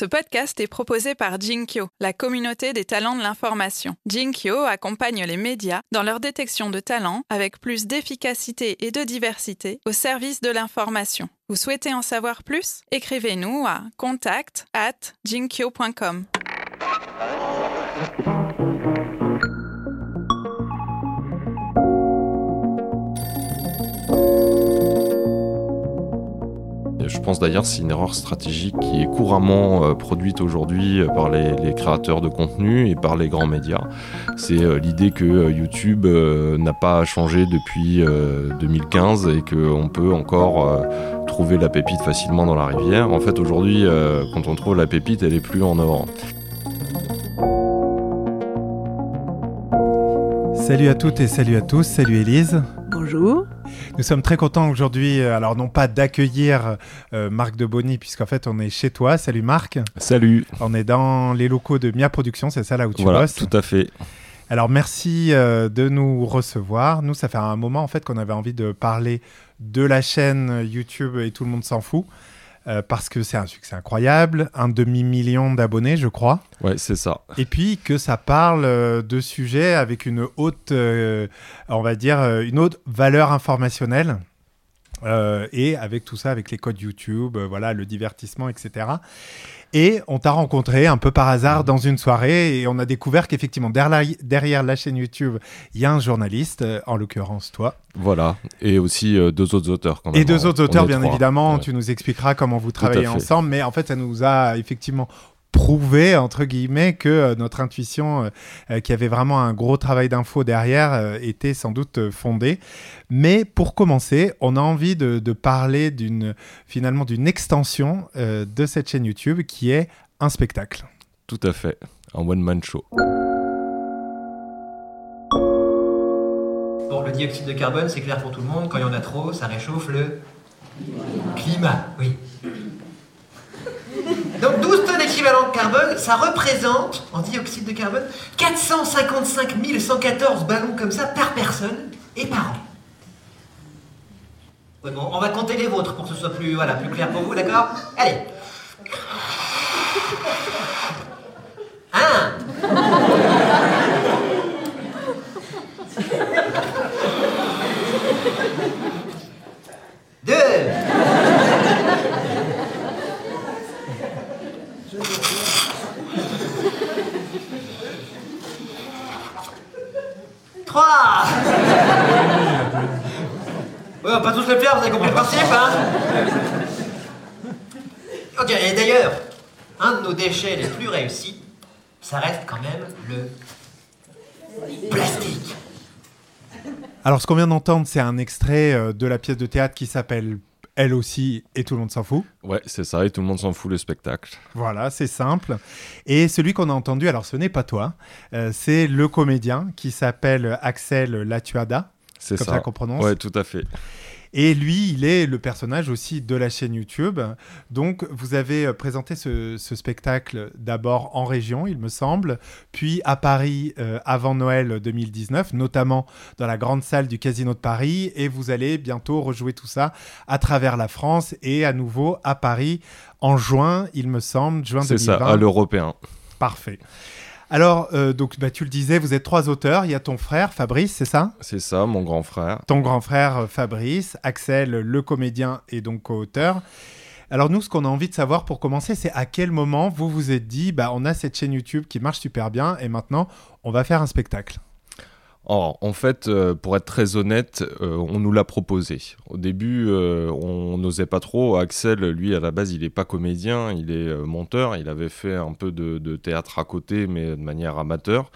Ce podcast est proposé par Jinkyo, la communauté des talents de l'information. Jinkyo accompagne les médias dans leur détection de talents avec plus d'efficacité et de diversité au service de l'information. Vous souhaitez en savoir plus? Écrivez-nous à contact at jinkyo.com. Je pense d'ailleurs que c'est une erreur stratégique qui est couramment euh, produite aujourd'hui euh, par les, les, créateurs de contenu et par les grands médias. C'est euh, l'idée que YouTube n'a pas changé depuis 2015 et qu'on peut encore trouver la pépite facilement dans la rivière. En fait, aujourd'hui, quand on trouve la pépite, elle est plus en or. Salut à toutes et salut à tous, salut Elise. Bonjour. Nous sommes très contents aujourd'hui, euh, alors non pas d'accueillir euh, Marc de Bonny, puisqu'en fait on est chez toi. Salut Marc. Salut. On est dans les locaux de Mia Productions, c'est ça là où tu voilà, bosses Tout à fait. Alors merci euh, de nous recevoir. Nous, ça fait un moment en fait qu'on avait envie de parler de la chaîne YouTube et tout le monde s'en fout. Euh, parce que c'est un succès incroyable, un demi-million d'abonnés, je crois. Ouais, c'est ça. Et puis que ça parle euh, de sujets avec une haute, euh, on va dire, une haute valeur informationnelle. Euh, et avec tout ça, avec les codes YouTube, euh, voilà, le divertissement, etc. Et on t'a rencontré un peu par hasard dans une soirée et on a découvert qu'effectivement, derrière, derrière la chaîne YouTube, il y a un journaliste, euh, en l'occurrence toi. Voilà, et aussi deux autres auteurs quand même. Et deux autres auteurs, bien trois. évidemment. Ouais. Tu nous expliqueras comment vous travaillez ensemble. Mais en fait, ça nous a effectivement prouvé, entre guillemets, que euh, notre intuition, euh, euh, qui avait vraiment un gros travail d'info derrière, euh, était sans doute fondée. Mais pour commencer, on a envie de, de parler d'une, finalement, d'une extension euh, de cette chaîne YouTube qui est un spectacle. Tout à fait, un one-man show. Bon, le dioxyde de carbone, c'est clair pour tout le monde. Quand il y en a trop, ça réchauffe le climat. Oui. Donc 12 tonnes équivalent de carbone, ça représente, en dioxyde de carbone, 455 114 ballons comme ça par personne et par an. Bon, on va compter les vôtres pour que ce soit plus, voilà, plus clair pour vous, d'accord? Allez 3 Ouais, on va pas tous le faire, vous avez compris le principe, hein Ok, et d'ailleurs, un de nos déchets les plus réussis, ça reste quand même le plastique. Alors, ce qu'on vient d'entendre, c'est un extrait euh, de la pièce de théâtre qui s'appelle elle aussi, et tout le monde s'en fout. Ouais, c'est ça, et tout le monde s'en fout le spectacle. Voilà, c'est simple. Et celui qu'on a entendu, alors ce n'est pas toi, euh, c'est le comédien qui s'appelle Axel Latuada, C'est ça. ça, qu'on prononce. Ouais, tout à fait. Et lui, il est le personnage aussi de la chaîne YouTube. Donc, vous avez euh, présenté ce, ce spectacle d'abord en région, il me semble, puis à Paris euh, avant Noël 2019, notamment dans la grande salle du Casino de Paris. Et vous allez bientôt rejouer tout ça à travers la France et à nouveau à Paris en juin, il me semble, juin C'est 2020. ça, à l'européen. Parfait. Alors, euh, donc, bah, tu le disais, vous êtes trois auteurs. Il y a ton frère, Fabrice, c'est ça? C'est ça, mon grand frère. Ton grand frère, euh, Fabrice, Axel, le comédien et donc co-auteur. Alors, nous, ce qu'on a envie de savoir pour commencer, c'est à quel moment vous vous êtes dit, bah, on a cette chaîne YouTube qui marche super bien et maintenant, on va faire un spectacle. Or, en fait, euh, pour être très honnête, euh, on nous l'a proposé. Au début, euh, on n'osait pas trop. Axel, lui, à la base, il n'est pas comédien, il est monteur. Il avait fait un peu de, théâtre à côté, mais de manière amateur.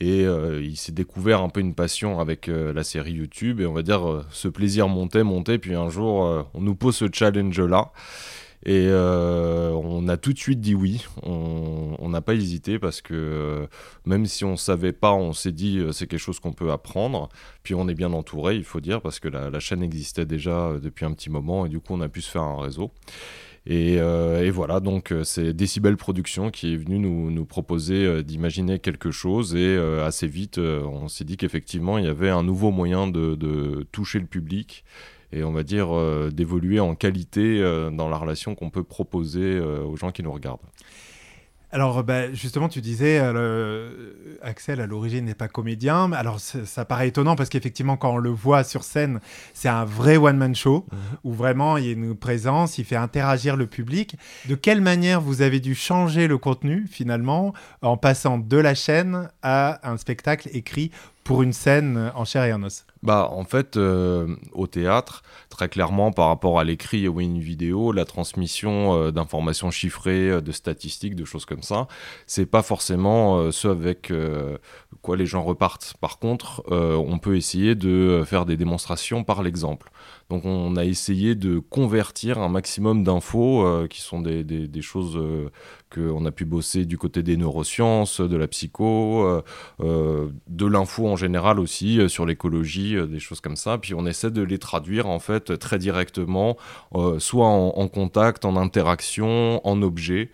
Et il s'est découvert un peu une passion avec la série YouTube. Et on va dire, ce plaisir montait, montait. Puis un jour, on nous pose ce challenge-là. Et euh, on a tout de suite dit oui. On n'a pas hésité parce que euh, même si on savait pas, on s'est dit euh, c'est quelque chose qu'on peut apprendre. Puis on est bien entouré, il faut dire, parce que la, chaîne existait déjà depuis un petit moment et du coup on a pu se faire un réseau. Et, voilà, donc c'est Decibel Productions qui est venu nous, proposer d'imaginer quelque chose et assez vite on s'est dit qu'effectivement il y avait un nouveau moyen de toucher le public et on va dire d'évoluer en qualité dans la relation qu'on peut proposer aux gens qui nous regardent. Alors, bah, justement, tu disais, euh, Axel, à l'origine, n'est pas comédien. Alors, ça paraît étonnant parce qu'effectivement, quand on le voit sur scène, c'est un vrai one-man show mhm. où vraiment il y a une présence, il fait interagir le public. De quelle manière vous avez dû changer le contenu, finalement, en passant de la chaîne à un spectacle écrit pour une scène en chair et en os bah, en fait, euh, au théâtre, très clairement, par rapport à l'écrit ou une vidéo, la transmission euh, d'informations chiffrées, euh, de statistiques, de choses comme ça, c'est pas forcément ce avec quoi les gens repartent. Par contre, on peut essayer de faire des démonstrations par l'exemple. Donc on a essayé de convertir un maximum d'infos euh, qui sont des, des, choses euh, qu'on a pu bosser du côté des neurosciences, de la psycho, euh, de l'info en général aussi sur l'écologie, des choses comme ça. Puis on essaie de les traduire en fait très directement, soit en, contact, en interaction, en objet.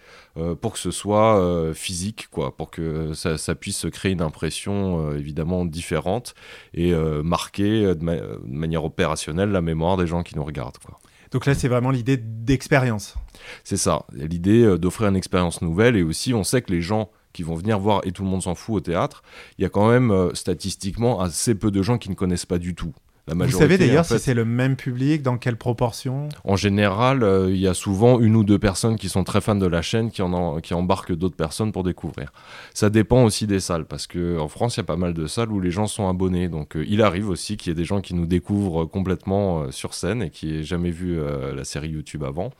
Pour que ce soit physique, quoi, pour que ça, puisse créer une impression évidemment différente et marquer de, de, manière opérationnelle la mémoire des gens qui nous regardent. Quoi. Donc là, c'est vraiment l'idée d'expérience. C'est ça, l'idée euh, d'offrir une expérience nouvelle et aussi on sait que les gens qui vont venir voir et tout le monde s'en fout au théâtre, il y a quand même euh, statistiquement assez peu de gens qui ne connaissent pas du tout. Vous savez d'ailleurs si c'est le même public, dans quelle proportion? En général, euh, il y a souvent une ou deux personnes qui sont très fans de la chaîne qui, en, qui embarquent d'autres personnes pour découvrir. Ça dépend aussi des salles, parce qu'en France, il y a pas mal de salles où les gens sont abonnés. Donc euh, il arrive aussi qu'il y ait des gens qui nous découvrent complètement euh, sur scène et qui n'aient jamais vu la série YouTube avant.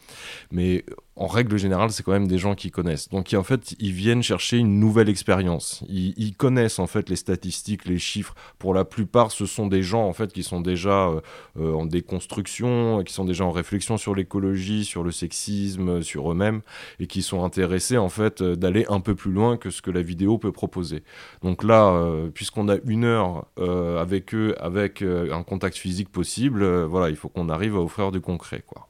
Mais en règle générale, c'est quand même des gens qui connaissent. Donc, en fait, ils viennent chercher une nouvelle expérience. Ils, connaissent en fait les statistiques, les chiffres. Pour la plupart, ce sont des gens en fait qui sont déjà euh, euh, en déconstruction, qui sont déjà en réflexion sur l'écologie, sur le sexisme, sur eux-mêmes, et qui sont intéressés en fait euh, d'aller un peu plus loin que ce que la vidéo peut proposer. Donc là, puisqu'on a une heure avec eux, avec un contact physique possible, voilà, il faut qu'on arrive à offrir du concret, quoi.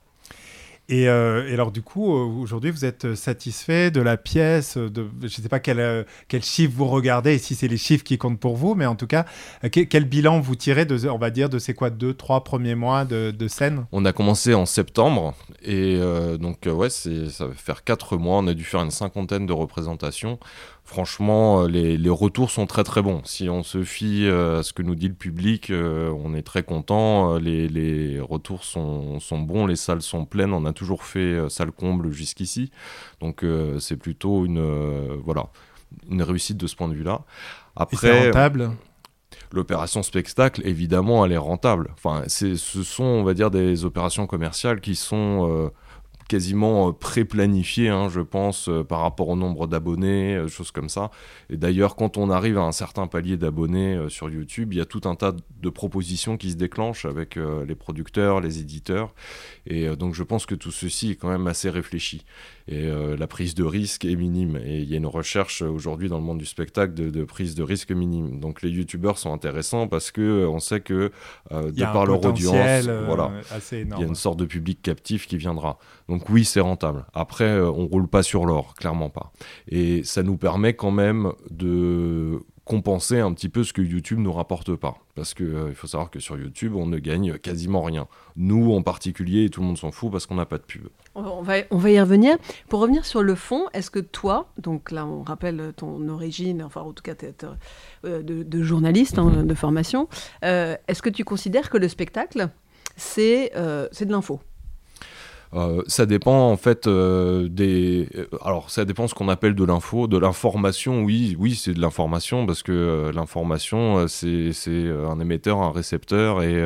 Euh, et, alors, du coup, euh, aujourd'hui, vous êtes satisfait de la pièce de, Je ne sais pas quel, euh, quel chiffre vous regardez et si c'est les chiffres qui comptent pour vous, mais en tout cas, quel, bilan vous tirez, de, on va dire, de ces quoi, deux, trois premiers mois de, de scène? On a commencé en septembre et donc, ouais, ça va faire quatre mois. On a dû faire une cinquantaine de représentations franchement, euh, les, retours sont très très bons. Si on se fie euh, à ce que nous dit le public, euh, on est très content. Les, retours sont, bons, les salles sont pleines. On a toujours fait salle comble jusqu'ici, donc c'est plutôt une voilà une réussite de ce point de vue-là. Après, rentable? L'opération spectacle, évidemment, elle est rentable. Enfin, ce sont, on va dire, des opérations commerciales qui sont quasiment euh, pré-planifié, hein, je pense, euh, par rapport au nombre d'abonnés, euh, choses comme ça. Et d'ailleurs, quand on arrive à un certain palier d'abonnés sur YouTube, il y a tout un tas de propositions qui se déclenchent avec les producteurs, les éditeurs. Et donc, je pense que tout ceci est quand même assez réfléchi. Et la prise de risque est minime. Et il y a une recherche aujourd'hui dans le monde du spectacle de, prise de risque minime. Donc, les YouTubeurs sont intéressants parce que on sait que de par leur audience, voilà, il y a une sorte de public captif qui viendra. Donc oui, c'est rentable. Après, euh, on roule pas sur l'or, clairement pas. Et ça nous permet quand même de compenser un petit peu ce que YouTube ne nous rapporte pas. Parce qu'il euh, faut savoir que sur YouTube, on ne gagne quasiment rien. Nous en particulier, et tout le monde s'en fout parce qu'on n'a pas de pub. On va, y revenir. Pour revenir sur le fond, est-ce que toi, donc là on rappelle ton origine, enfin en tout cas euh, de, journaliste hein, de formation, est-ce que tu considères que le spectacle, c'est de l'info? Euh, ça dépend en fait euh, des. Euh, alors ça dépend ce qu'on appelle de l'info, de l'information. Oui, oui, c'est de l'information parce que l'information c'est un émetteur, un récepteur et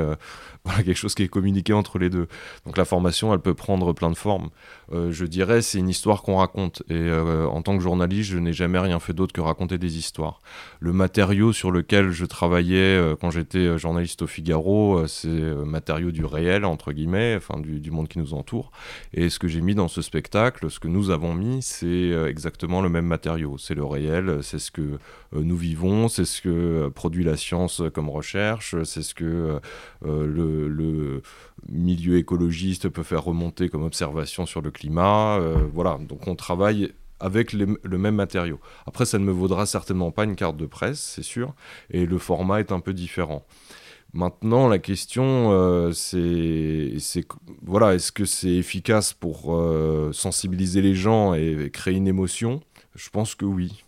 voilà, quelque chose qui est communiqué entre les deux. Donc la formation, elle peut prendre plein de formes. Euh, je dirais, c'est une histoire qu'on raconte. Et euh, en tant que journaliste, je n'ai jamais rien fait d'autre que raconter des histoires. Le matériau sur lequel je travaillais euh, quand j'étais journaliste au Figaro, c'est matériau du réel, entre guillemets, enfin du, du, monde qui nous entoure. Et ce que j'ai mis dans ce spectacle, ce que nous avons mis, c'est exactement le même matériau. C'est le réel, c'est ce que nous vivons, c'est ce que produit la science comme recherche, c'est ce que le le, milieu écologiste peut faire remonter comme observation sur le climat. Euh, voilà, donc on travaille avec le même matériau. Après, ça ne me vaudra certainement pas une carte de presse, c'est sûr, et le format est un peu différent. Maintenant, la question, euh, c'est, voilà, est-ce que c'est efficace pour euh, sensibiliser les gens et, créer une émotion? Je pense que oui.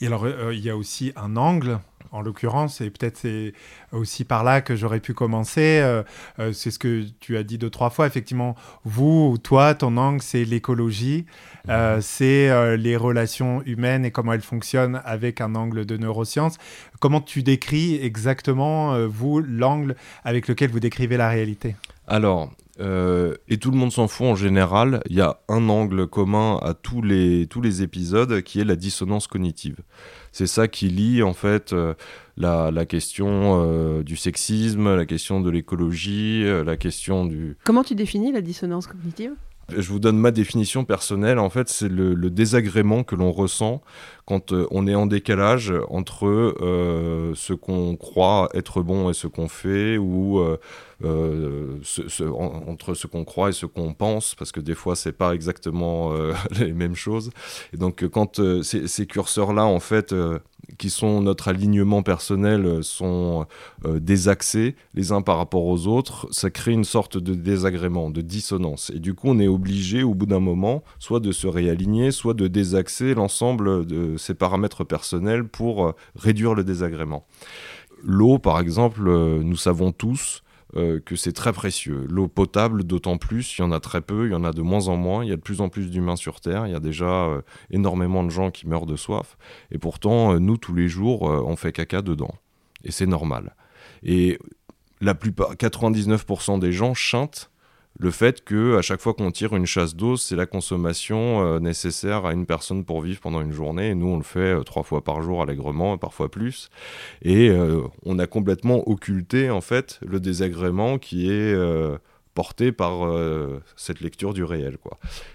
Et alors, euh, il y a aussi un angle en l'occurrence, et peut-être c'est aussi par là que j'aurais pu commencer. Euh, euh, c'est ce que tu as dit deux, trois fois. Effectivement, vous ou toi, ton angle, c'est l'écologie, euh, mhm. c'est les relations humaines et comment elles fonctionnent avec un angle de neurosciences. Comment tu décris exactement, vous, l'angle avec lequel vous décrivez la réalité? Alors, et tout le monde s'en fout en général, il y a un angle commun à tous les, tous les épisodes qui est la dissonance cognitive. C'est ça qui lie en fait euh, la, question euh, du sexisme, la question de l'écologie, euh, la question du... Comment tu définis la dissonance cognitive? Je vous donne ma définition personnelle. En fait, c'est le, désagrément que l'on ressent quand on est en décalage entre ce qu'on croit être bon et ce qu'on fait, ou entre ce qu'on croit et ce qu'on pense, parce que des fois, c'est pas exactement les mêmes choses. Et donc, quand ces, curseurs-là, en fait, qui sont notre alignement personnel euh, sont euh, désaxés les uns par rapport aux autres, ça crée une sorte de désagrément, de dissonance. Et du coup, on est obligé au bout d'un moment soit de se réaligner, soit de désaxer l'ensemble de ces paramètres personnels pour euh, réduire le désagrément. L'eau, par exemple, nous savons tous euh, que c'est très précieux. L'eau potable, d'autant plus, il y en a très peu, il y en a de moins en moins, il y a de plus en plus d'humains sur Terre, il y a déjà euh, énormément de gens qui meurent de soif, et pourtant, euh, nous, tous les jours, on fait caca dedans. Et c'est normal. Et la plupart, 99% des gens chantent le fait que à chaque fois qu'on tire une chasse d'eau, c'est la consommation euh, nécessaire à une personne pour vivre pendant une journée. Nous, on le fait euh, trois fois par jour allègrement, parfois plus. Et euh, on a complètement occulté en fait le désagrément qui est porté par cette lecture du réel.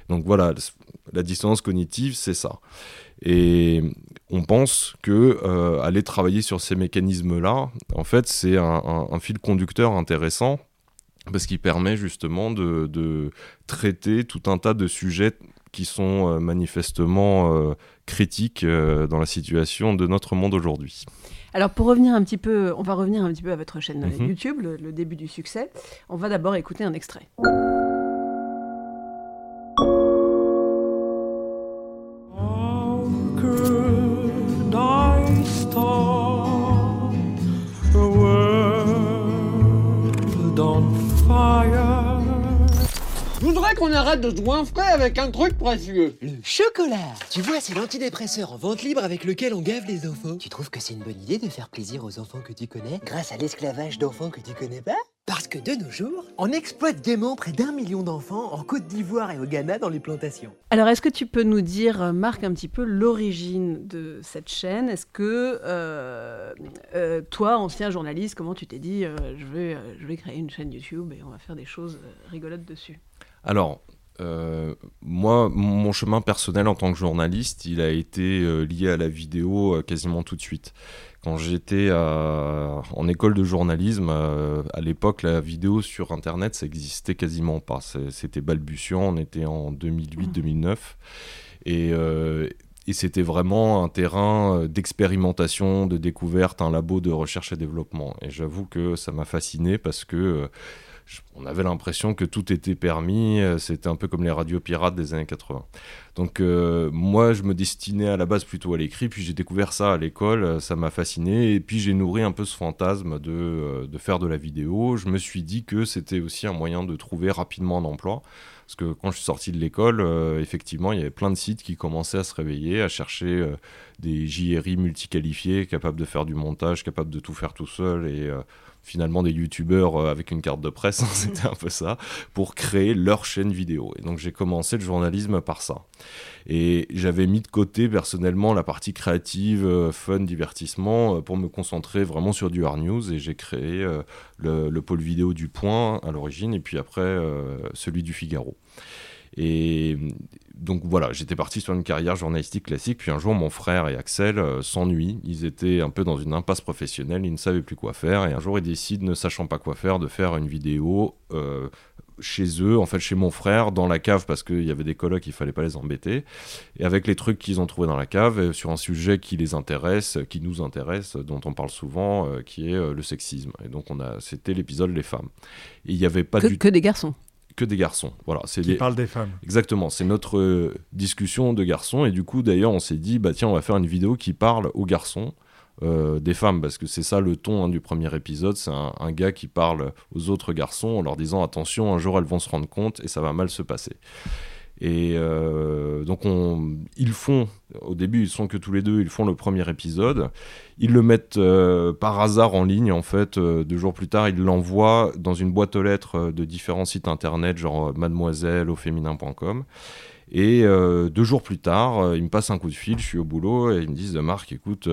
Donc voilà, la distance cognitive, c'est ça. Et on pense que aller travailler sur ces mécanismes-là, en fait, c'est un, fil conducteur intéressant parce qu'il permet justement de, traiter tout un tas de sujets qui sont euh, manifestement euh, critiques euh, dans la situation de notre monde aujourd'hui. Alors pour revenir un petit peu, on va revenir un petit peu à votre chaîne mhm. YouTube, le, début du succès. On va d'abord écouter un extrait. Qu'on arrête de se frais avec un truc précieux. Le chocolat Tu vois, c'est l'antidépresseur en vente libre avec lequel on gave les enfants. Tu trouves que c'est une bonne idée de faire plaisir aux enfants que tu connais grâce à l'esclavage d'enfants que tu connais pas parce que de nos jours, on exploite gaiement près d'un million d'enfants en Côte d'Ivoire et au Ghana dans les plantations. Alors, est-ce que tu peux nous dire, euh, Marc, un petit peu l'origine de cette chaîne? Est-ce que euh, euh, toi, ancien journaliste, comment tu t'es dit, je, vais, je vais créer une chaîne YouTube et on va faire des choses rigolotes dessus? Alors, euh, moi, mon chemin personnel en tant que journaliste, il a été euh, lié à la vidéo euh, quasiment tout de suite. Quand j'étais en école de journalisme, à l'époque, la vidéo sur Internet, ça existait quasiment pas. C'était balbutiant, on était en 2008-2009. Et, et c'était vraiment un terrain d'expérimentation, de découverte, un labo de recherche et développement. Et j'avoue que ça m'a fasciné parce que on avait l'impression que tout était permis, euh, c'était un peu comme les radios pirates des années 80. Donc euh, moi, je me destinais à la base plutôt à l'écrit, puis j'ai découvert ça à l'école, euh, ça m'a fasciné, et puis j'ai nourri un peu ce fantasme de, faire de la vidéo. Je me suis dit que c'était aussi un moyen de trouver rapidement un emploi. Parce que quand je suis sorti de l'école, effectivement, il y avait plein de sites qui commençaient à se réveiller, à chercher des JRI multiqualifiés, capables de faire du montage, capables de tout faire tout seul et finalement des youtubeurs euh, avec une carte de presse, hein, c'était un peu ça, pour créer leur chaîne vidéo. Et donc j'ai commencé le journalisme par ça. Et j'avais mis de côté personnellement la partie créative, euh, fun, divertissement, euh, pour me concentrer vraiment sur du hard news. Et j'ai créé le, pôle vidéo du Point à l'origine, et puis après celui du Figaro. Et donc voilà, j'étais parti sur une carrière journalistique classique. Puis un jour, mon frère et Axel euh, s'ennuient. Ils étaient un peu dans une impasse professionnelle. Ils ne savaient plus quoi faire. Et un jour, ils décident, ne sachant pas quoi faire, de faire une vidéo euh, chez eux, en fait chez mon frère, dans la cave, parce qu'il y avait des colocs, il fallait pas les embêter. Et avec les trucs qu'ils ont trouvés dans la cave, euh, sur un sujet qui les intéresse, qui nous intéresse, dont on parle souvent, qui est le sexisme. Et donc on a, c'était l'épisode Les femmes. Et il n'y avait pas que, du que des garçons que des garçons. Voilà, c'est Qui des... parle des femmes. Exactement, c'est notre euh, discussion de garçons. Et du coup, d'ailleurs, on s'est dit, bah tiens, on va faire une vidéo qui parle aux garçons, euh, des femmes, parce que c'est ça le ton hein, du premier épisode. C'est un, un gars qui parle aux autres garçons en leur disant, attention, un jour elles vont se rendre compte et ça va mal se passer. Et euh, donc, on, ils font, au début, ils sont que tous les deux, ils font le premier épisode. Ils le mettent euh, par hasard en ligne, en fait. Euh, deux jours plus tard, ils l'envoient dans une boîte aux lettres de différents sites internet, genre mademoiselle, au féminin.com. Et deux jours plus tard, ils me passent un coup de fil, je suis au boulot, et ils me disent Marc, écoute,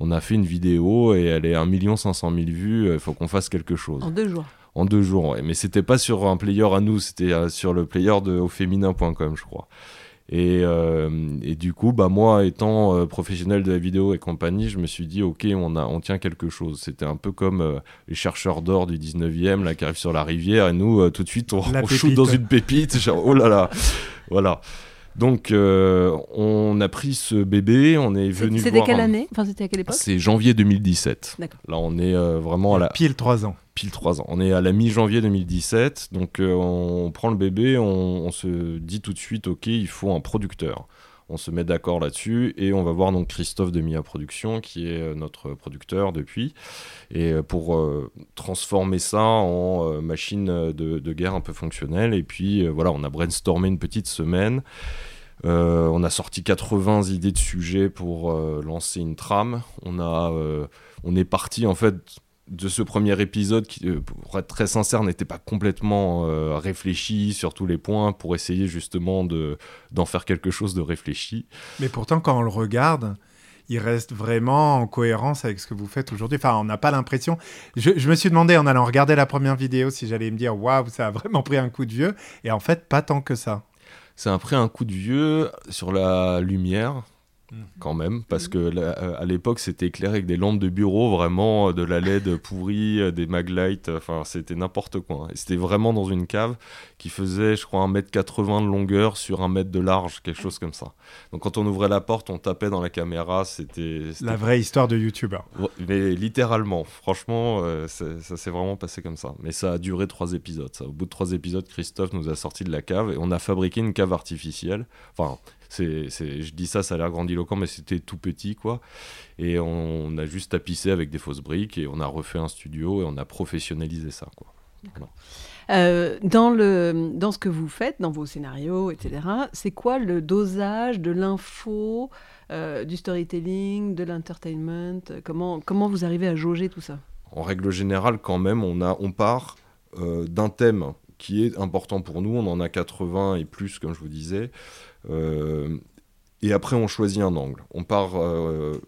on a fait une vidéo et elle est 1 500 000 vues, il faut qu'on fasse quelque chose. en deux jours. En deux jours, ouais. Mais c'était pas sur un player à nous, c'était euh, sur le player de auféminin.com, je crois. Et, euh, et du coup, bah moi, étant euh, professionnel de la vidéo et compagnie, je me suis dit, ok, on, a, on tient quelque chose. C'était un peu comme euh, les chercheurs d'or du 19e, là, qui arrivent sur la rivière, et nous, tout de suite, on, on shoot dans une pépite. Genre, oh là là, voilà. Donc, euh, on a pris ce bébé, on est venu C'était quelle un- année? Enfin, c'était à quelle époque? C'est janvier 2017. D'accord. Là, on est euh, vraiment à la, Pile trois ans. pile 3 ans. On est à la mi-janvier 2017, donc euh, on prend le bébé, on, on se dit tout de suite, ok, il faut un producteur. On se met d'accord là-dessus et on va voir donc Christophe de Mia Productions, qui est euh, notre producteur depuis, et euh, pour euh, transformer ça en machine de, guerre un peu fonctionnelle. Et puis voilà, on a brainstormé une petite semaine. On a sorti 80 idées de sujets pour lancer une trame. On est parti en fait de ce premier épisode qui, euh, pour être très sincère, n'était pas complètement euh, réfléchi sur tous les points pour essayer justement de, d'en faire quelque chose de réfléchi. Mais pourtant, quand on le regarde, il reste vraiment en cohérence avec ce que vous faites aujourd'hui. Enfin, on n'a pas l'impression. Je, je me suis demandé en allant regarder la première vidéo si j'allais me dire waouh, ça a vraiment pris un coup de vieux. Et en fait, pas tant que ça. C'est un prêt un coup de vieux sur la lumière. Quand même, parce que la- euh, à l'époque c'était éclairé avec des lampes de bureau, vraiment euh, de la LED pourrie, euh, des maglights, enfin c'était n'importe quoi. hein. Et c'était vraiment dans une cave qui faisait, je crois, 1m80 de longueur sur 1 mètre de large, quelque chose comme ça. Donc quand on ouvrait la porte, on tapait dans la caméra, c'était. La vraie histoire de youtubeur. Ouais, Mais littéralement, franchement, euh, ça s'est vraiment passé comme ça. Mais ça a duré trois épisodes. Ça. Au bout de trois épisodes, Christophe nous a sorti de la cave et on a fabriqué une cave artificielle. Enfin, c'est, je dis ça, ça a l'air grandiloquent, mais c'était tout petit, quoi. Et on, a juste tapissé avec des fausses briques et on a refait un studio et on a professionnalisé ça, quoi. Euh, dans, le, dans ce que vous faites, dans vos scénarios, etc., c'est quoi le dosage de l'info, euh, du storytelling, de l'entertainment? Comment, comment vous arrivez à jauger tout ça? En règle générale, quand même, on, a, on part euh, d'un thème qui est important pour nous. On en a 80 et plus, comme je vous disais. Euh, et après, on choisit un angle. On part euh,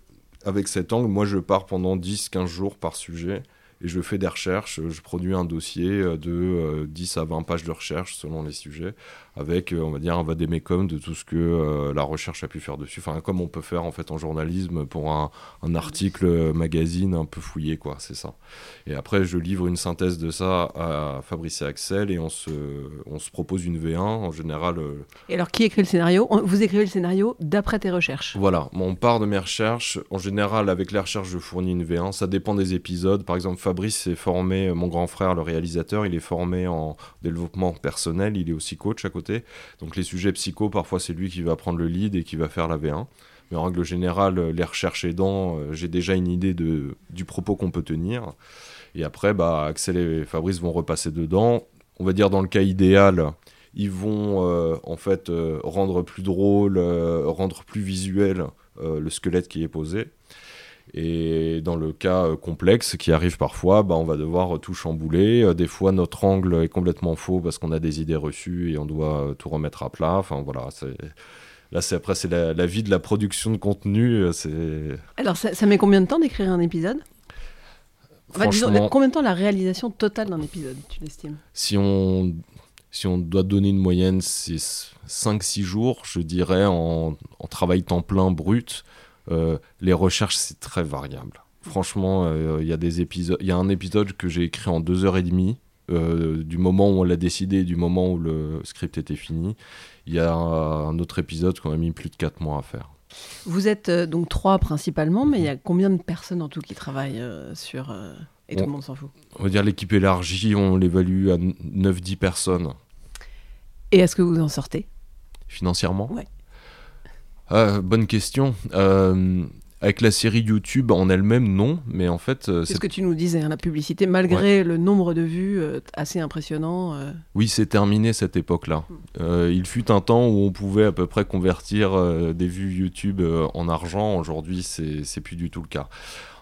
avec cet angle. Moi, je pars pendant 10-15 jours par sujet. Et je fais des recherches. Je produis un dossier euh, de euh, 10 à 20 pages de recherche selon les sujets, avec, euh, on va dire, un vadémécum de tout ce que euh, la recherche a pu faire dessus. Enfin, comme on peut faire en fait en journalisme pour un, un article euh, magazine un peu fouillé, quoi. C'est ça. Et après, je livre une synthèse de ça à Fabrice et Axel et on se, on se propose une V1. En général, euh, Et alors, qui écrit le scénario? Vous écrivez le scénario d'après tes recherches. voilà, on part de mes recherches. En général, avec les recherches, je fournis une V1. Ça dépend des épisodes. Par exemple, Fabrice est formé, mon grand frère, le réalisateur, il est formé en développement personnel. Il est aussi coach à côté. Donc, les sujets psycho, parfois, c'est lui qui va prendre le lead et qui va faire la V1. Mais en règle générale, euh, les recherches aidant, euh, j'ai déjà une idée du propos qu'on peut tenir. Et après, bah, Axel et Fabrice vont repasser dedans. On va dire dans le cas idéal, ils vont euh, en fait rendre plus drôle, rendre plus visuel le squelette qui est posé. Et dans le cas euh, complexe qui arrive parfois, bah, on va devoir euh, tout chambouler. Euh, des fois, notre angle est complètement faux parce qu'on a des idées reçues et on doit tout remettre à plat. Enfin voilà, c'est là c'est après c'est la, la vie de la production de contenu. C'est Alors, ça, ça met combien de temps d'écrire un épisode? Enfin, disons, combien de temps la réalisation totale d'un épisode, tu l'estimes? Si on si on doit donner une moyenne, c'est 5-6 jours, je dirais, en, en, travail temps plein brut. Les recherches, c'est très variable. Franchement, il y a des épisodes. Il y a un épisode que j'ai écrit en 2 heures et demie. du moment où on l'a décidé, du moment où le script était fini. Il y a un autre épisode qu'on a mis plus de 4 mois à faire. Vous êtes donc trois principalement, mais il y a combien de personnes en tout qui travaillent sur... Et tout le monde s'en fout? On va dire l'équipe élargie, on l'évalue à 9-10 personnes. Et est-ce que vous en sortez? Financièrement? Ouais. Ah, bonne question. Euh, avec la série YouTube en elle-même, non, mais en fait... Euh, c'est ce que tu nous disais, hein, la publicité, malgré le nombre de vues euh, assez impressionnant. Oui, c'est terminé cette époque-là. Hmm. il fut un temps où on pouvait à peu près convertir des vues YouTube en argent. Aujourd'hui, c'est plus du tout le cas.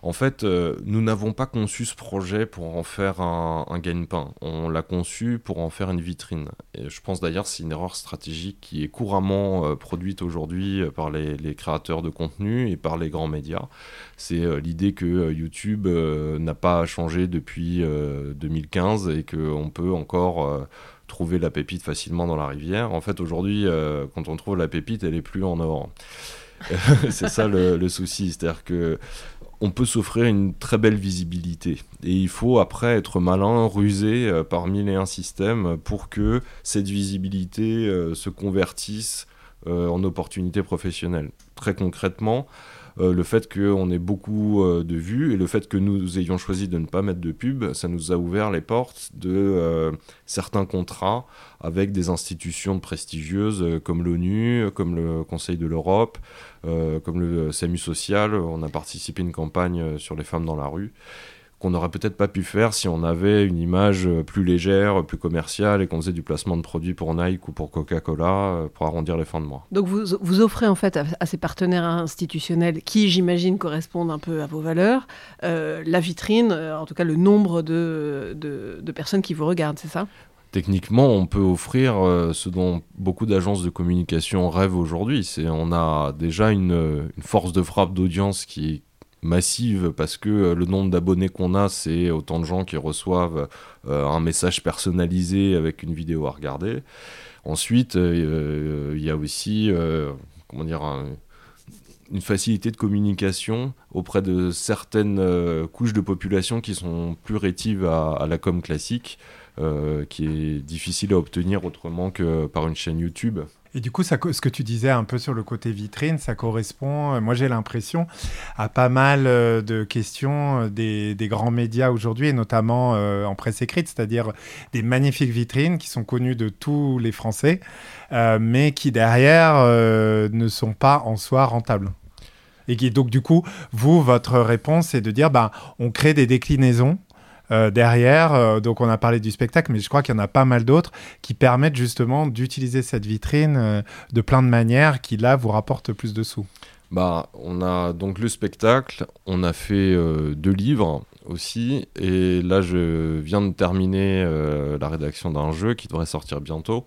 En fait, euh, nous n'avons pas conçu ce projet pour en faire un, un gagne-pain. On l'a conçu pour en faire une vitrine. Et je pense d'ailleurs c'est une erreur stratégique qui est couramment euh, produite aujourd'hui euh, par les, créateurs de contenu et par les grands médias. C'est l'idée que YouTube n'a pas changé depuis 2015 et qu'on peut encore trouver la pépite facilement dans la rivière. En fait, aujourd'hui, quand on trouve la pépite, elle est plus en or. c'est ça le, le souci, c'est-à-dire que on peut s'offrir une très belle visibilité. Et il faut après être malin, rusé euh, par mille et un systèmes pour que cette visibilité euh, se convertisse euh, en opportunité professionnelle. Très concrètement, le fait qu'on ait beaucoup euh, de vues et le fait que nous ayons choisi de ne pas mettre de pub, ça nous a ouvert les portes de euh, certains contrats avec des institutions prestigieuses comme l'ONU, comme le Conseil de l'Europe, comme le SAMU social. On a participé à une campagne sur les femmes dans la rue qu'on n'aurait peut-être pas pu faire si on avait une image plus légère, plus commerciale et qu'on faisait du placement de produits pour Nike ou pour Coca-Cola euh, pour arrondir les fins de mois. Donc vous, vous offrez en fait à, ces partenaires institutionnels qui, j'imagine, correspondent un peu à vos valeurs, euh, la vitrine, euh, en tout cas le nombre de, de, personnes qui vous regardent, c'est ça? Techniquement, on peut offrir ce dont beaucoup d'agences de communication rêvent aujourd'hui. C'est on a déjà une, une force de frappe d'audience qui massive parce que euh, le nombre d'abonnés qu'on a, c'est autant de gens qui reçoivent euh, un message personnalisé avec une vidéo à regarder. Ensuite, euh, il y a aussi, comment dire, une facilité de communication auprès de certaines couches de population qui sont plus rétives à, à la com classique, qui est difficile à obtenir autrement que par une chaîne YouTube. Et du coup, ce que tu disais un peu sur le côté vitrine, ça correspond, euh, moi j'ai l'impression, à pas mal euh, de questions euh, des, des grands médias aujourd'hui, et notamment en presse écrite, c'est-à-dire des magnifiques vitrines qui sont connues de tous les Français, mais qui derrière ne sont pas en soi rentables. Et qui, donc, du coup, vous, votre réponse est de dire, bah, on crée des déclinaisons euh, derrière. Euh, donc on a parlé du spectacle, mais je crois qu'il y en a pas mal d'autres qui permettent justement d'utiliser cette vitrine euh, de plein de manières qui là vous rapportent plus de sous. Bah, on a donc le spectacle, on a fait deux livres aussi, et là je viens de terminer la rédaction d'un jeu qui devrait sortir bientôt.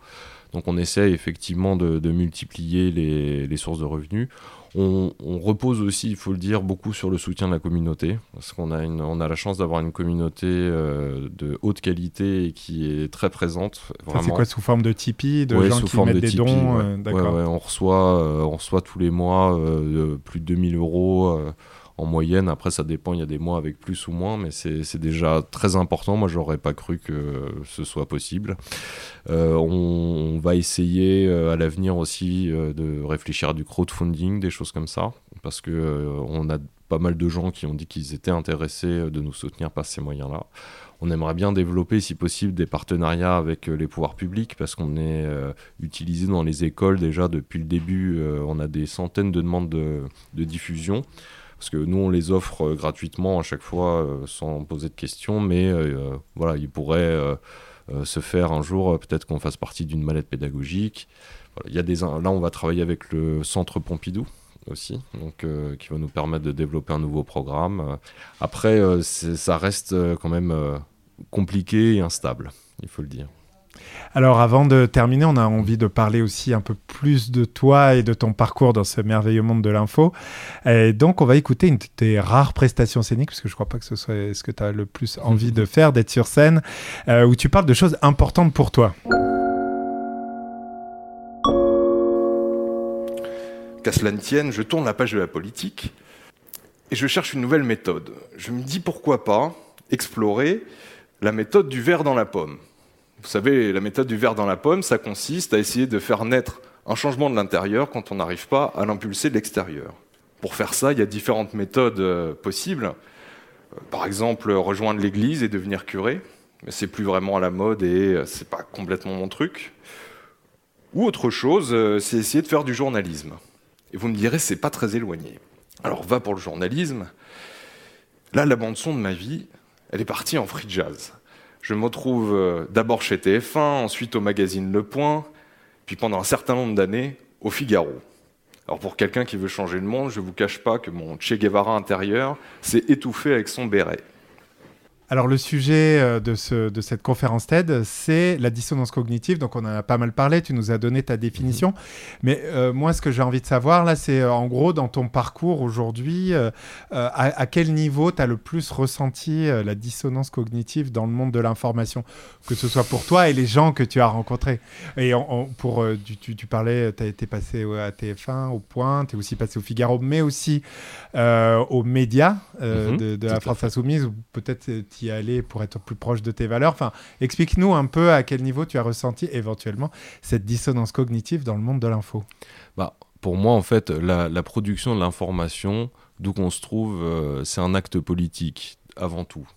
Donc on essaie effectivement de, multiplier les, les, sources de revenus. On, repose aussi, il faut le dire, beaucoup sur le soutien de la communauté, parce qu'on a, on a la chance d'avoir une communauté euh, de haute qualité et qui est très présente. C'est quoi, sous forme de Tipeee, de gens qui mettent des dons euh, on, reçoit, euh, on reçoit tous les mois plus de 2000 euros en moyenne. Après, ça dépend, il y a des mois avec plus ou moins, mais c'est déjà très important. Moi, j'aurais pas cru que ce soit possible. Euh, on, va essayer euh, à l'avenir aussi euh, de réfléchir à du crowdfunding, des choses comme ça, parce que on a pas mal de gens qui ont dit qu'ils étaient intéressés de nous soutenir par ces moyens-là. On aimerait bien développer, si possible, des partenariats avec les pouvoirs publics parce qu'on est utilisé dans les écoles déjà depuis le début. on a des centaines de demandes de, de diffusion parce que nous on les offre euh, gratuitement à chaque fois euh, sans poser de questions, mais euh, voilà, ils pourraient se faire un jour, peut-être qu'on fasse partie d'une mallette pédagogique. y a des, là on va travailler avec le centre Pompidou aussi, donc qui va nous permettre de développer un nouveau programme. Après, ça reste quand même compliqué et instable, il faut le dire. Alors avant de terminer, on a envie de parler aussi un peu plus de toi et de ton parcours dans ce merveilleux monde de l'info. Et donc on va écouter une de tes rares prestations scéniques, parce que je crois pas que ce soit ce que tu as le plus envie de faire, d'être sur scène, euh, où tu parles de choses importantes pour toi. Qu'à cela ne tienne, je tourne la page de la politique et je cherche une nouvelle méthode. Je me dis pourquoi pas explorer la méthode du verre dans la pomme. Vous savez, la méthode du verre dans la pomme, ça consiste à essayer de faire naître un changement de l'intérieur quand on n'arrive pas à l'impulser de l'extérieur. Pour faire ça, il y a différentes méthodes euh, possibles. Euh, par exemple, rejoindre l'église et devenir curé, mais c'est plus vraiment à la mode et euh, c'est pas complètement mon truc. Ou autre chose, c'est essayer de faire du journalisme. Et vous me direz, c'est pas très éloigné. Alors va pour le journalisme. Là, la bande son de ma vie, elle est partie en free jazz. Je me retrouve d'abord chez TF1, ensuite au magazine Le Point, puis pendant un certain nombre d'années au Figaro. Alors pour quelqu'un qui veut changer le monde, je ne vous cache pas que mon Che Guevara intérieur s'est étouffé avec son béret. Alors le sujet euh, de, ce, de cette conférence TED, c'est la dissonance cognitive. Donc on en a pas mal parlé, tu nous as donné ta définition. Mhm. Mais euh, moi, ce que j'ai envie de savoir là, c'est euh, en gros dans ton parcours aujourd'hui, à, quel niveau tu as le plus ressenti la dissonance cognitive dans le monde de l'information, que ce soit pour toi et les gens que tu as rencontrés? Et pour, tu, tu, parlais, tu as été passé à TF1, au Point, tu es aussi passé au Figaro, mais aussi aux médias mhm. de, de la France Insoumise, ou peut-être y aller pour être plus proche de tes valeurs. Enfin, explique-nous un peu à quel niveau tu as ressenti éventuellement cette dissonance cognitive dans le monde de l'info. Bah, pour moi, en fait, la, production de l'information, d'où qu'on se trouve, euh, c'est un acte politique avant tout.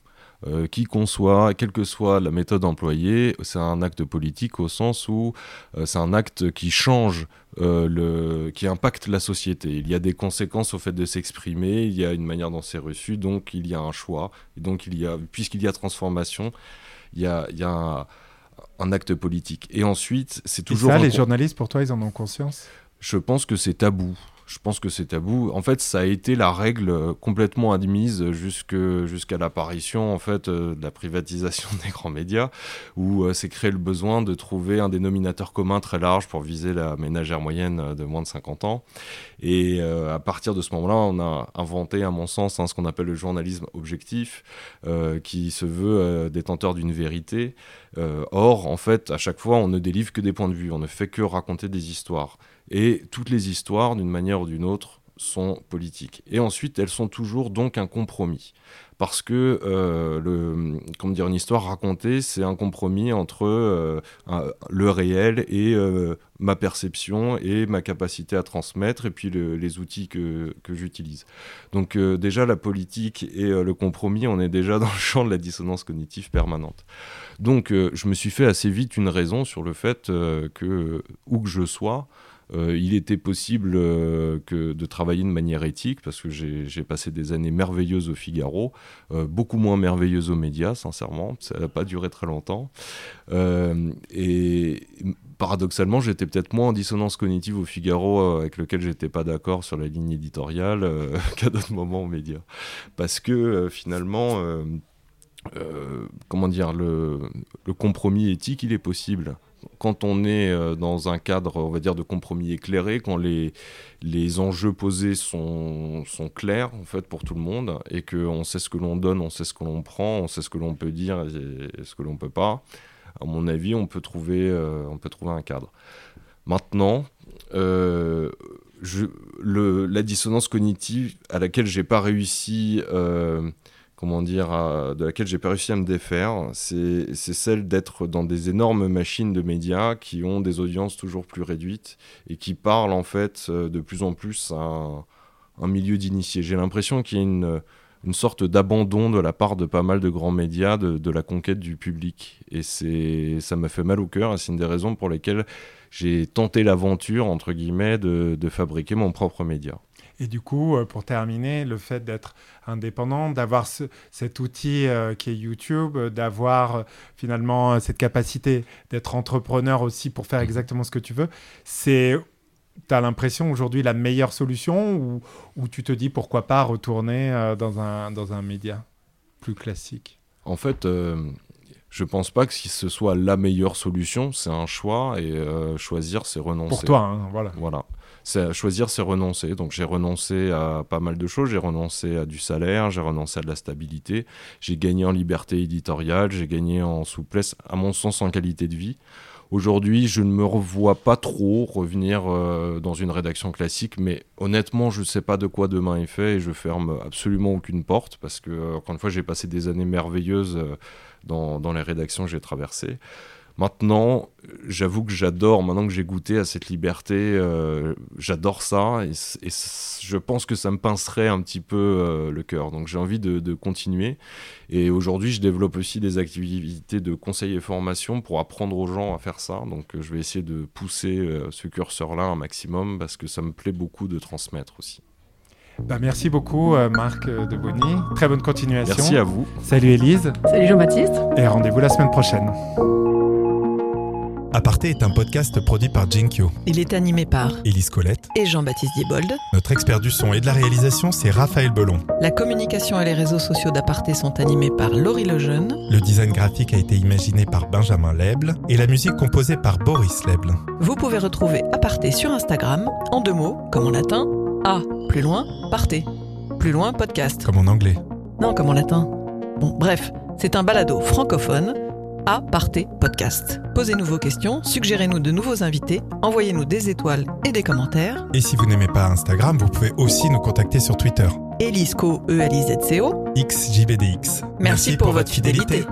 Euh, qui conçoit, quelle que soit la méthode employée, c'est un acte politique au sens où euh, c'est un acte qui change, euh, le, qui impacte la société. Il y a des conséquences au fait de s'exprimer, il y a une manière dont c'est reçu, donc il y a un choix, et donc il y a, puisqu'il y a transformation, il y a, il y a un, acte politique. Et ensuite, c'est toujours. Et ça, les journalistes, pour toi, ils en ont conscience? Je pense que c'est tabou je pense que c'est tabou. En fait, ça a été la règle complètement admise jusqu'à l'apparition en fait euh, de la privatisation des grands médias, où euh, s'est créé le besoin de trouver un dénominateur commun très large pour viser la ménagère moyenne de moins de 50 ans. Et euh, à partir de ce moment-là, on a inventé, à mon sens, hein, ce qu'on appelle le journalisme objectif, qui se veut détenteur d'une vérité. or, en fait, à chaque fois, on ne délivre que des points de vue, on ne fait que raconter des histoires. Et toutes les histoires, d'une manière ou d'une autre, sont politiques. Et ensuite, elles sont toujours donc un compromis. Parce que euh, comment dire, une histoire racontée, c'est un compromis entre euh, le réel et euh, ma perception et ma capacité à transmettre, et puis les outils que, que j'utilise. Donc déjà, la politique et le compromis, on est déjà dans le champ de la dissonance cognitive permanente. Donc je me suis fait assez vite une raison sur le fait que, où que je sois, euh, il était possible euh, de travailler de manière éthique parce que j'ai passé des années merveilleuses au Figaro, euh, beaucoup moins merveilleuses aux médias, sincèrement. Ça n'a pas duré très longtemps. et paradoxalement, j'étais peut-être moins en dissonance cognitive au Figaro avec lequel j'étais pas d'accord sur la ligne éditoriale qu'à d'autres moments aux médias. Parce que finalement, comment dire, le, le compromis éthique, il est possible quand on est euh, dans un cadre, on va dire, de compromis éclairé, quand les, les enjeux posés sont, sont clairs, en fait, pour tout le monde, et qu'on sait ce que l'on donne, on sait ce que l'on prend, on sait ce que l'on peut dire et ce que l'on ne peut pas, à mon avis, on peut trouver, euh, on peut trouver un cadre. Maintenant, euh, la dissonance cognitive à laquelle j'ai pas réussi comment dire, de laquelle j'ai pas réussi à me défaire, c'est celle d'être dans des énormes machines de médias qui ont des audiences toujours plus réduites et qui parlent en fait euh, de plus en plus à un, milieu d'initiés. J'ai l'impression qu'il y a une, une sorte d'abandon de la part de pas mal de grands médias de, la conquête du public. Et ça m'a fait mal au cœur et c'est une des raisons pour lesquelles j'ai tenté l'aventure, entre guillemets, de fabriquer mon propre média. Et du coup, euh, pour terminer, le fait d'être indépendant, d'avoir cet outil euh, qui est YouTube, euh, d'avoir finalement cette capacité d'être entrepreneur aussi pour faire exactement ce que tu veux, c'est tu as l'impression aujourd'hui la meilleure solution ou, ou, tu te dis pourquoi pas retourner dans, un, dans un média plus classique? En fait, je pense pas que ce soit la meilleure solution, c'est un choix et choisir c'est renoncer. Pour toi, hein, voilà. Voilà choisir, c'est renoncer. Donc j'ai renoncé à pas mal de choses. J'ai renoncé à du salaire, j'ai renoncé à de la stabilité, j'ai gagné en liberté éditoriale, j'ai gagné en souplesse, à mon sens en qualité de vie. Aujourd'hui, je ne me revois pas trop revenir euh, dans une rédaction classique, mais honnêtement, je ne sais pas de quoi demain est fait et je ferme absolument aucune porte parce que, euh, encore une fois, j'ai passé des années merveilleuses euh, dans, les rédactions que j'ai traversées. Maintenant, j'avoue que j'adore, maintenant que j'ai goûté à cette liberté, euh, j'adore ça et, je pense que ça me pincerait un petit peu euh, le cœur. Donc j'ai envie de, continuer. Et aujourd'hui, je développe aussi des activités de conseil et formation pour apprendre aux gens à faire ça. Donc je vais essayer de pousser euh, ce curseur-là un maximum parce que ça me plaît beaucoup de transmettre aussi. Bah, merci beaucoup, euh, Marc euh, de Bonny. Très bonne continuation. Merci à vous. Salut Élise Salut Jean-Baptiste. et rendez-vous la semaine prochaine. Aparté est un podcast produit par Jinkyo. Il est animé par Élise Colette. et Jean-Baptiste Diebold. Notre expert du son et de la réalisation, c'est Raphaël Belon. La communication et les réseaux sociaux d'Aparté sont animés par Laurie Lejeune. Le design graphique a été imaginé par Benjamin Leble et la musique composée par Boris Leble. Vous pouvez retrouver Aparté sur Instagram en deux mots, comme en latin, A, plus loin, partez. Plus loin, podcast. Comme en anglais. Non, comme en latin. Bon, bref, c'est un balado francophone. Aparté podcast. Posez-nous vos questions, suggérez-nous de nouveaux invités, envoyez-nous des étoiles et des commentaires. Et si vous n'aimez pas Instagram, vous pouvez aussi nous contacter sur Twitter. Elisco, E-L-I-Z-C-O. XJBDX. Merci, pour, votre fidélité.